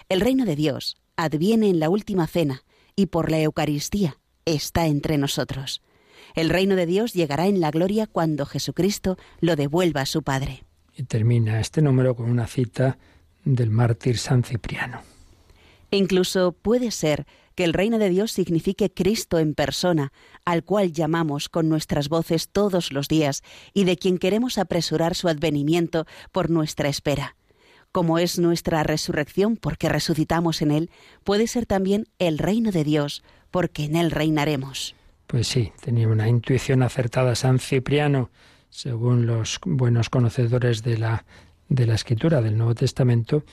El reino de Dios adviene en la última cena y por la Eucaristía está entre nosotros. El reino de Dios llegará en la gloria cuando Jesucristo lo devuelva a su Padre. Y termina este número con una cita del mártir San Cipriano. Incluso puede ser que el reino de Dios signifique Cristo en persona, al cual llamamos con nuestras voces todos los días y de quien queremos apresurar su advenimiento por nuestra espera. Como es nuestra resurrección porque resucitamos en Él, puede ser también el reino de Dios porque en Él reinaremos. Pues sí, tenía una intuición acertada San Cipriano, según los buenos conocedores de la, de la escritura del Nuevo Testamento,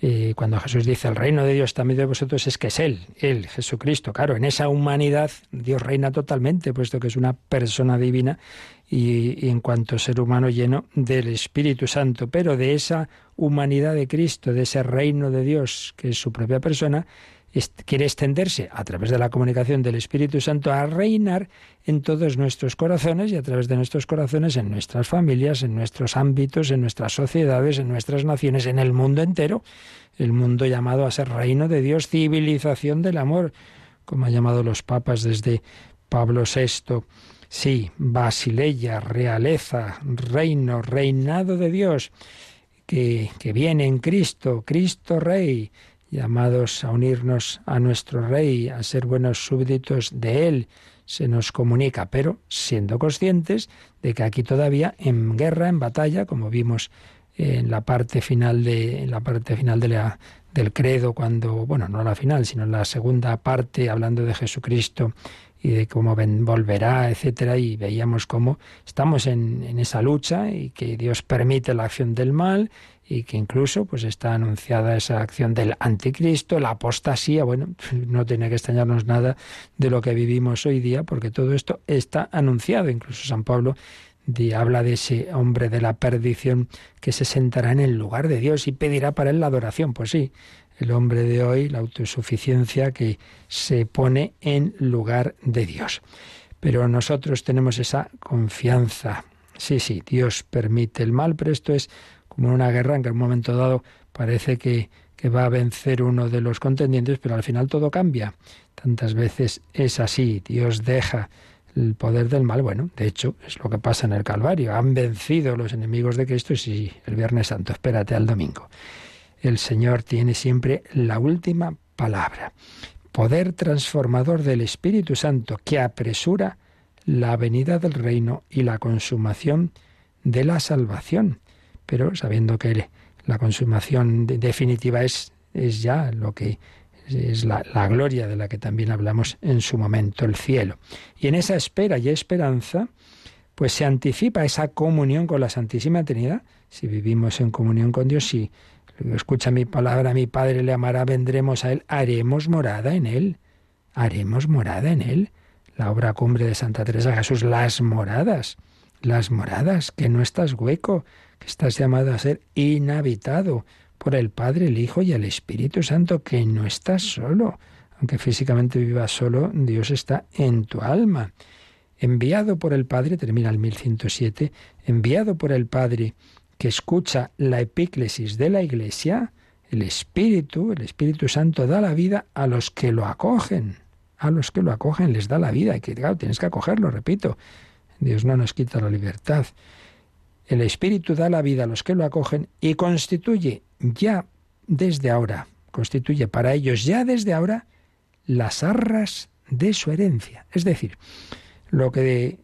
eh, cuando Jesús dice el reino de Dios está medio de vosotros, es que es Él, Él, Jesucristo. Claro, en esa humanidad Dios reina totalmente, puesto que es una persona divina y, y, en cuanto ser humano lleno del Espíritu Santo. Pero de esa humanidad de Cristo, de ese reino de Dios, que es su propia persona, quiere extenderse a través de la comunicación del Espíritu Santo a reinar en todos nuestros corazones y a través de nuestros corazones en nuestras familias, en nuestros ámbitos, en nuestras sociedades, en nuestras naciones, en el mundo entero. El mundo llamado a ser reino de Dios, civilización del amor, como han llamado los papas desde Pablo VI. Sí, basileia, realeza, reino, reinado de Dios, que, que viene en Cristo, Cristo Rey llamados a unirnos a nuestro Rey, a ser buenos súbditos de Él, se nos comunica, pero siendo conscientes de que aquí todavía en guerra, en batalla, como vimos en la parte final de en la parte final del credo cuando bueno no la final sino en la segunda parte hablando de Jesucristo y de cómo volverá etcétera y veíamos cómo estamos en, en esa lucha y que Dios permite la acción del mal y que incluso pues está anunciada esa acción del anticristo, la apostasía, bueno, no tiene que extrañarnos nada de lo que vivimos hoy día, porque todo esto está anunciado, incluso San Pablo habla de ese hombre de la perdición que se sentará en el lugar de Dios y pedirá para él la adoración. Pues sí, el hombre de hoy, la autosuficiencia que se pone en lugar de Dios. Pero nosotros tenemos esa confianza. Sí, sí, Dios permite el mal, pero esto es como una guerra en que en un momento dado parece que, que va a vencer uno de los contendientes, pero al final todo cambia. Tantas veces es así, Dios deja el poder del mal. Bueno, de hecho, es lo que pasa en el Calvario. Han vencido los enemigos de Cristo y sí, el Viernes Santo, espérate al domingo. El Señor tiene siempre la última palabra. Poder transformador del Espíritu Santo que apresura la venida del reino y la consumación de la salvación pero sabiendo que la consumación definitiva es, es ya lo que es la, gloria de la que también hablamos en su momento, el cielo. Y en esa espera y esperanza, pues se anticipa esa comunión con la Santísima Trinidad. Si vivimos en comunión con Dios, si escucha mi palabra, mi Padre le amará, vendremos a Él, haremos morada en Él, haremos morada en Él. La obra cumbre de Santa Teresa Jesús, las moradas, las moradas, que no estás hueco, estás llamado a ser inhabitado por el Padre, el Hijo y el Espíritu Santo, que no estás solo. Aunque físicamente vivas solo, Dios está en tu alma. Enviado por el Padre, termina el 1107, enviado por el Padre que escucha la epíclesis de la Iglesia, el Espíritu, el Espíritu Santo da la vida a los que lo acogen. A los que lo acogen les da la vida. Y que, claro, tienes que acogerlo, repito. Dios no nos quita la libertad. El Espíritu da la vida a los que lo acogen y constituye ya desde ahora, constituye para ellos ya desde ahora las arras de su herencia. Es decir, lo que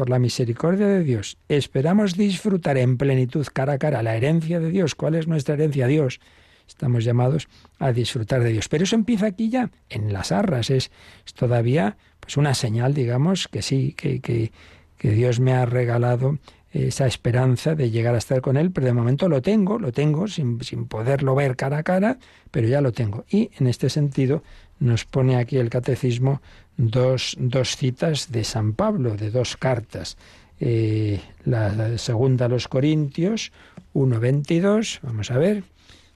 por la misericordia de Dios, esperamos disfrutar en plenitud cara a cara la herencia de Dios. ¿Cuál es nuestra herencia? Dios. Estamos llamados a disfrutar de Dios. Pero eso empieza aquí ya, en las arras. Es, todavía pues una señal, digamos, que sí, que, que, que Dios me ha regalado esa esperanza de llegar a estar con Él, pero de momento lo tengo, lo tengo sin, sin, poderlo ver cara a cara, pero ya lo tengo. Y en este sentido nos pone aquí el catecismo dos, dos citas de San Pablo, de dos cartas. Eh, la segunda a los Corintios 1.22, vamos a ver,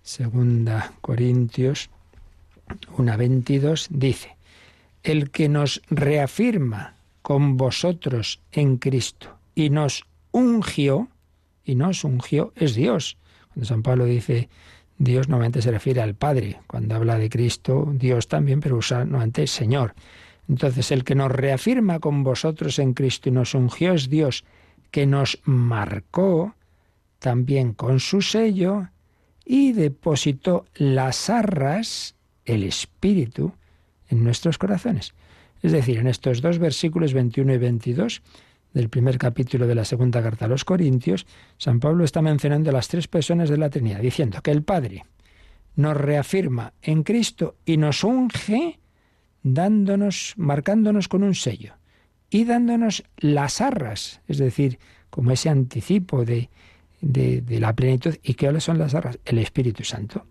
segunda Corintios 1.22 dice, el que nos reafirma con vosotros en Cristo y nos ungió, y nos ungió, es Dios. Cuando San Pablo dice Dios, normalmente se refiere al Padre. Cuando habla de Cristo, Dios también, pero usa normalmente Señor. Entonces, el que nos reafirma con vosotros en Cristo y nos ungió es Dios, que nos marcó también con su sello y depositó las arras, el Espíritu, en nuestros corazones. Es decir, en estos dos versículos 21 y 22 del primer capítulo de la segunda carta a los Corintios, San Pablo está mencionando las tres personas de la Trinidad, diciendo que el Padre nos reafirma en Cristo y nos unge dándonos, marcándonos con un sello y dándonos las arras, es decir, como ese anticipo de, de, la plenitud. ¿Y qué son las arras? El Espíritu Santo.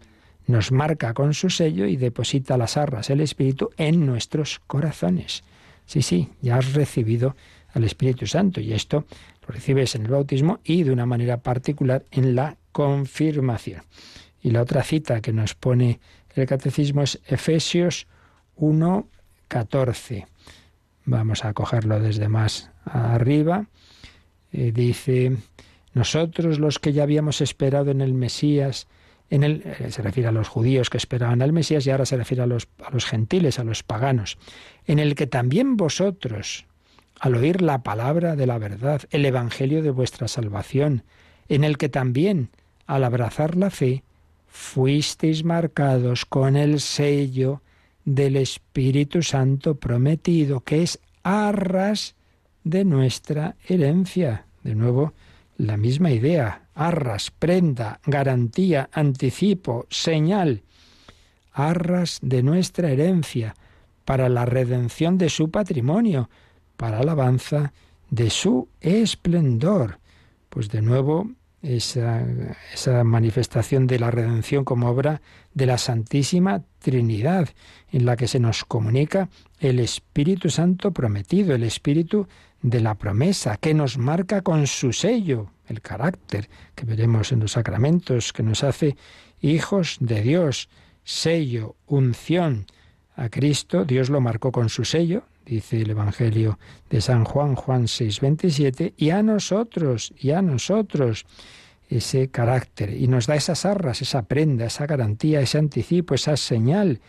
Nos marca con su sello y deposita las arras, el Espíritu, en nuestros corazones. Sí, sí, ya has recibido al Espíritu Santo y esto lo recibes en el bautismo y de una manera particular en la confirmación. Y la otra cita que nos pone el catecismo es Efesios 1, 14. Vamos a cogerlo desde más arriba. Eh, dice, nosotros los que ya habíamos esperado en el Mesías, en el, eh, se refiere a los judíos que esperaban al Mesías y ahora se refiere a los, a los gentiles, a los paganos, en el que también vosotros, al oír la palabra de la verdad, el Evangelio de vuestra salvación, en el que también, al abrazar la fe, fuisteis marcados con el sello del Espíritu Santo prometido, que es arras de nuestra herencia. De nuevo, la misma idea, arras, prenda, garantía, anticipo, señal, arras de nuestra herencia, para la redención de su patrimonio, para alabanza de su esplendor. Pues de nuevo, esa, esa, manifestación de la redención como obra de la Santísima Trinidad, en la que se nos comunica el Espíritu Santo prometido, el Espíritu de la promesa, que nos marca con su sello, el carácter que veremos en los sacramentos, que nos hace hijos de Dios, sello, unción. A Cristo Dios lo marcó con su sello, dice el Evangelio de San Juan, Juan 6, 27, y a nosotros, y a nosotros ese carácter, y nos da esas arras, esa prenda, esa garantía, ese anticipo, esa señal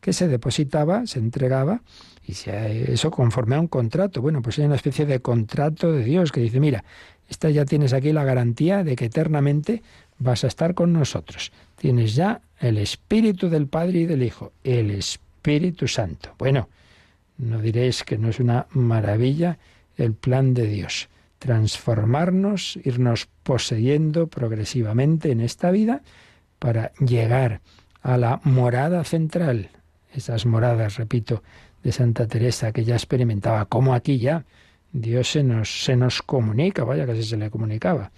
que se depositaba, se entregaba, y eso conforme a un contrato. Bueno, pues hay una especie de contrato de Dios que dice, mira, esta ya tienes aquí la garantía de que eternamente vas a estar con nosotros. Tienes ya el Espíritu del Padre y del Hijo, el Espíritu Santo. Bueno, no diréis que no es una maravilla el plan de Dios. Transformarnos, irnos poseyendo progresivamente en esta vida para llegar a la morada central. Esas moradas, repito, de Santa Teresa, que ya experimentaba, como aquí ya Dios se nos, se nos comunica, vaya que se le comunicaba.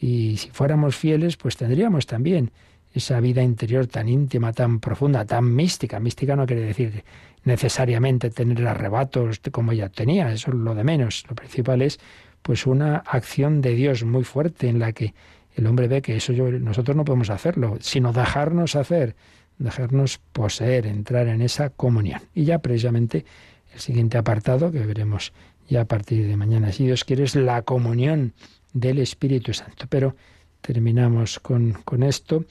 Y si fuéramos fieles, pues tendríamos también esa vida interior tan íntima, tan profunda, tan mística. Mística no quiere decir necesariamente tener arrebatos como ella tenía, eso es lo de menos. Lo principal es pues una acción de Dios muy fuerte en la que el hombre ve que eso nosotros no podemos hacerlo, sino dejarnos hacer, dejarnos poseer, entrar en esa comunión. Y ya precisamente el siguiente apartado que veremos ya a partir de mañana, si Dios quiere, es la comunión del Espíritu Santo. Pero terminamos con, con esto,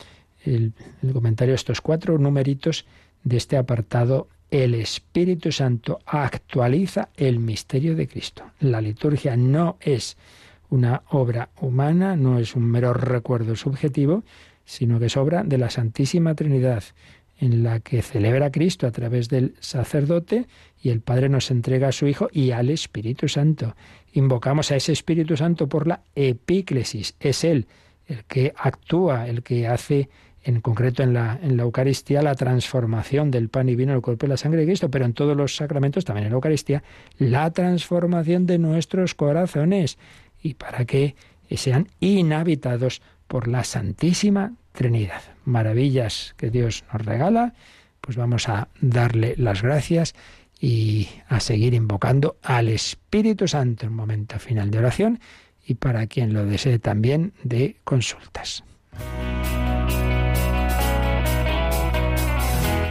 el, comentario estos cuatro numeritos de este apartado el Espíritu Santo actualiza el misterio de Cristo. La liturgia no es una obra humana, no es un mero recuerdo subjetivo, sino que es obra de la Santísima Trinidad, en la que celebra Cristo a través del sacerdote y el Padre nos entrega a su Hijo y al Espíritu Santo. Invocamos a ese Espíritu Santo por la epíclesis. Es Él el que actúa, el que hace en concreto en la, en la Eucaristía, la transformación del pan y vino el cuerpo y la sangre de Cristo, pero en todos los sacramentos, también en la Eucaristía, la transformación de nuestros corazones y para que sean inhabitados por la Santísima Trinidad. Maravillas que Dios nos regala, pues vamos a darle las gracias y a seguir invocando al Espíritu Santo en momento final de oración y para quien lo desee también de consultas.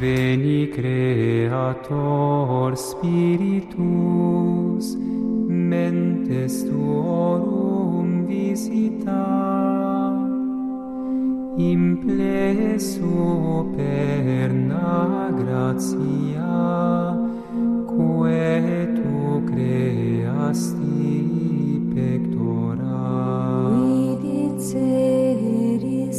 veni creator spiritus mentes tuorum visita in ple superna gratia quae tu creasti pectora. Vidit seris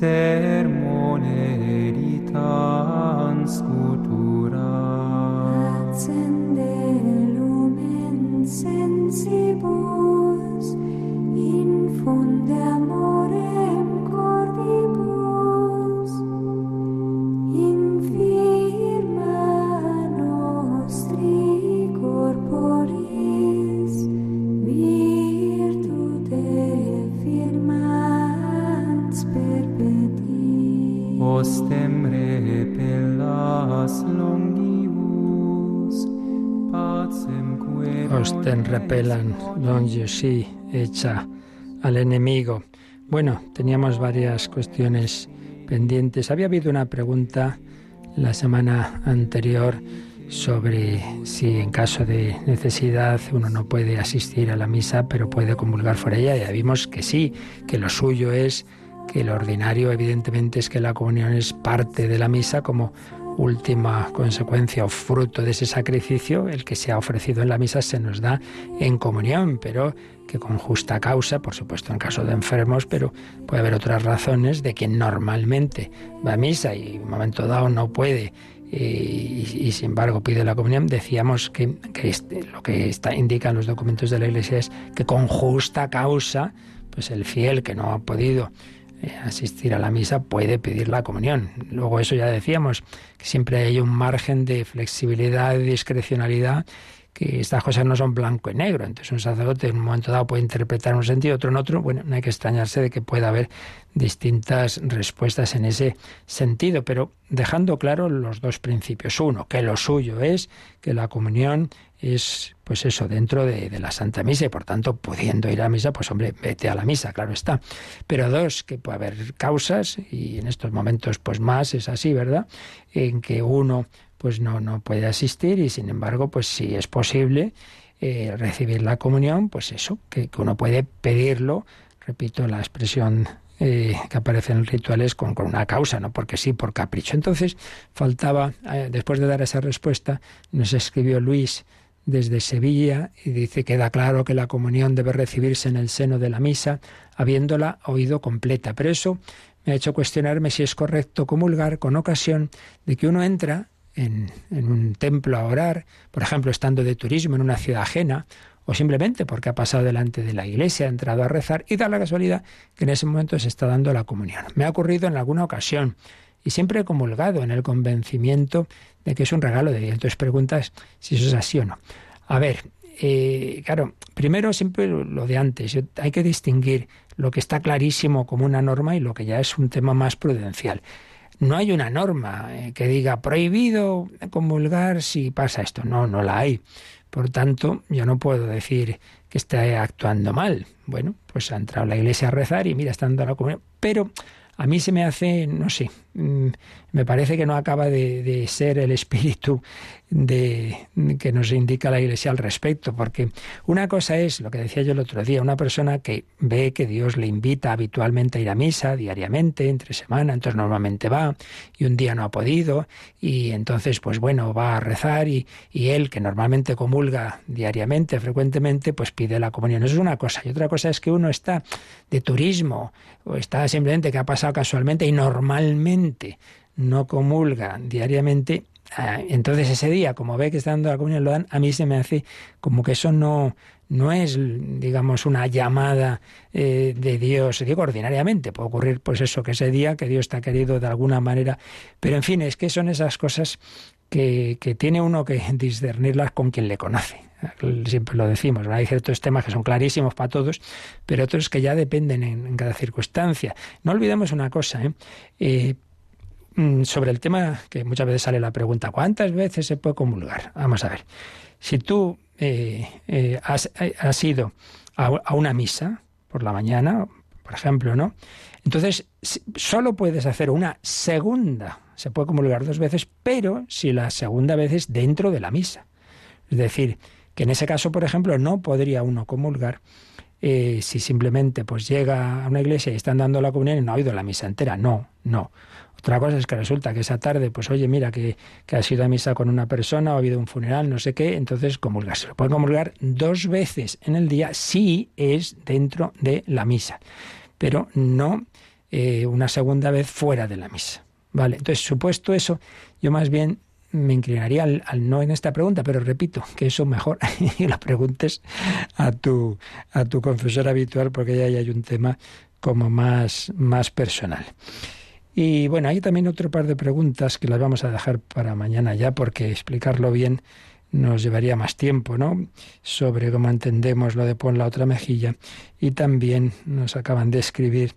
say al enemigo. Bueno, teníamos varias cuestiones pendientes. Había habido una pregunta la semana anterior sobre si en caso de necesidad uno no puede asistir a la misa, pero puede comulgar por ella. Ya vimos que sí, que lo suyo es que lo ordinario evidentemente es que la comunión es parte de la misa como última consecuencia o fruto de ese sacrificio, el que se ha ofrecido en la misa se nos da en comunión, pero que con justa causa, por supuesto en caso de enfermos, pero puede haber otras razones de quien normalmente va a misa y en un momento dado no puede y, sin embargo pide la comunión, decíamos que, que este, lo que está, indican los documentos de la Iglesia es que con justa causa, pues el fiel que no ha podido asistir a la misa puede pedir la comunión. Luego eso ya decíamos, que siempre hay un margen de flexibilidad y discrecionalidad que estas cosas no son blanco y negro. Entonces un sacerdote en un momento dado puede interpretar en un sentido, otro en otro. Bueno, no hay que extrañarse de que pueda haber distintas respuestas en ese sentido, pero dejando claro los dos principios. Uno, que lo suyo es que la comunión es, pues eso, dentro de, de, la Santa Misa y por tanto, pudiendo ir a misa, pues hombre, vete a la misa, claro está. Pero dos, que puede haber causas, y en estos momentos pues más es así, ¿verdad? En que uno pues no, no puede asistir y sin embargo, pues si es posible eh, recibir la comunión, pues eso, que, que, uno puede pedirlo, repito la expresión eh, que aparece en rituales con, con, una causa, no porque sí, por capricho. Entonces, faltaba, eh, después de dar esa respuesta, nos escribió Luis desde Sevilla y dice queda claro que la comunión debe recibirse en el seno de la misa, habiéndola oído completa. Pero eso me ha hecho cuestionarme si es correcto comulgar con ocasión de que uno entra en, un templo a orar, por ejemplo, estando de turismo en una ciudad ajena, o simplemente porque ha pasado delante de la iglesia, ha entrado a rezar y da la casualidad que en ese momento se está dando la comunión. Me ha ocurrido en alguna ocasión y siempre he comulgado en el convencimiento de que es un regalo de Dios. Entonces preguntas si eso es así o no. A ver, eh, claro, primero siempre lo de antes, hay que distinguir lo que está clarísimo como una norma y lo que ya es un tema más prudencial. No hay una norma eh, que diga prohibido comulgar si pasa esto. No, no la hay. Por tanto, yo no puedo decir que esté actuando mal. Bueno, pues ha entrado la iglesia a rezar y mira, está dando la comunión. Pero a mí se me hace, no sé, me parece que no acaba de, de ser el espíritu de, que nos indica la Iglesia al respecto, porque una cosa es lo que decía yo el otro día, una persona que ve que Dios le invita habitualmente a ir a misa diariamente, entre semana, entonces normalmente va y un día no ha podido y entonces pues bueno, va a rezar y, y él que normalmente comulga diariamente, frecuentemente, pues pide la comunión. Eso es una cosa. Y otra cosa es que uno está de turismo o está simplemente que ha pasado casualmente y normalmente no comulga diariamente Ah, entonces ese día, como ve que está dando la comunión, lo dan, a mí se me hace como que eso no, no es, digamos, una llamada eh, de Dios, digo ordinariamente, puede ocurrir pues eso, que ese día, que Dios está querido de alguna manera, pero en fin, es que son esas cosas que, que tiene uno que discernirlas con quien le conoce. Siempre lo decimos, hay ciertos temas que son clarísimos para todos, pero otros que ya dependen en, cada circunstancia. No olvidemos una cosa, ¿eh? eh sobre el tema que muchas veces sale la pregunta, ¿cuántas veces se puede comulgar? Vamos a ver, si tú eh, eh, has, eh, has, ido a, a, una misa por la mañana, por ejemplo, ¿no? Entonces, solo puedes hacer una segunda, se puede comulgar dos veces, pero si la segunda vez es dentro de la misa. Es decir, que en ese caso, por ejemplo, no podría uno comulgar eh, si simplemente pues llega a una iglesia y están dando la comunión y no ha oído la misa entera. No, no. Otra cosa es que resulta que esa tarde, pues oye, mira, que, que has ido a misa con una persona o ha habido un funeral, no sé qué, entonces comulgar. Se lo puede comulgar dos veces en el día si es dentro de la misa, pero no eh, una segunda vez fuera de la misa. Vale, entonces, supuesto eso, yo más bien me inclinaría al, no en esta pregunta, pero repito, que eso mejor y lo preguntes a tu, a tu confesor habitual, porque ya hay un tema como más, más personal. Y bueno, hay también otro par de preguntas que las vamos a dejar para mañana ya, porque explicarlo bien nos llevaría más tiempo, ¿no? Sobre cómo entendemos lo de pon la otra mejilla. Y también nos acaban de escribir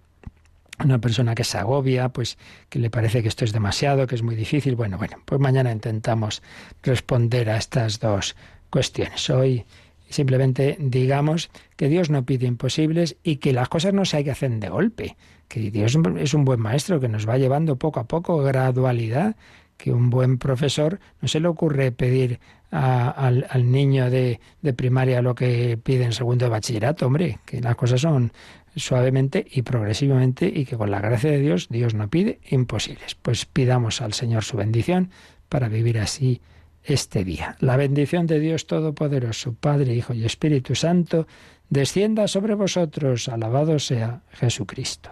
una persona que se agobia, pues que le parece que esto es demasiado, que es muy difícil. Bueno, bueno, pues mañana intentamos responder a estas dos cuestiones. Hoy simplemente digamos que Dios no pide imposibles y que las cosas no se hay que hacer de golpe que Dios es un buen maestro que nos va llevando poco a poco, gradualidad, que un buen profesor no se le ocurre pedir al, niño de, de, primaria lo que pide en segundo de bachillerato, hombre, que las cosas son suavemente y progresivamente y que con la gracia de Dios Dios no pide imposibles. Pues pidamos al Señor su bendición para vivir así este día. La bendición de Dios Todopoderoso, Padre, Hijo y Espíritu Santo, descienda sobre vosotros. Alabado sea Jesucristo.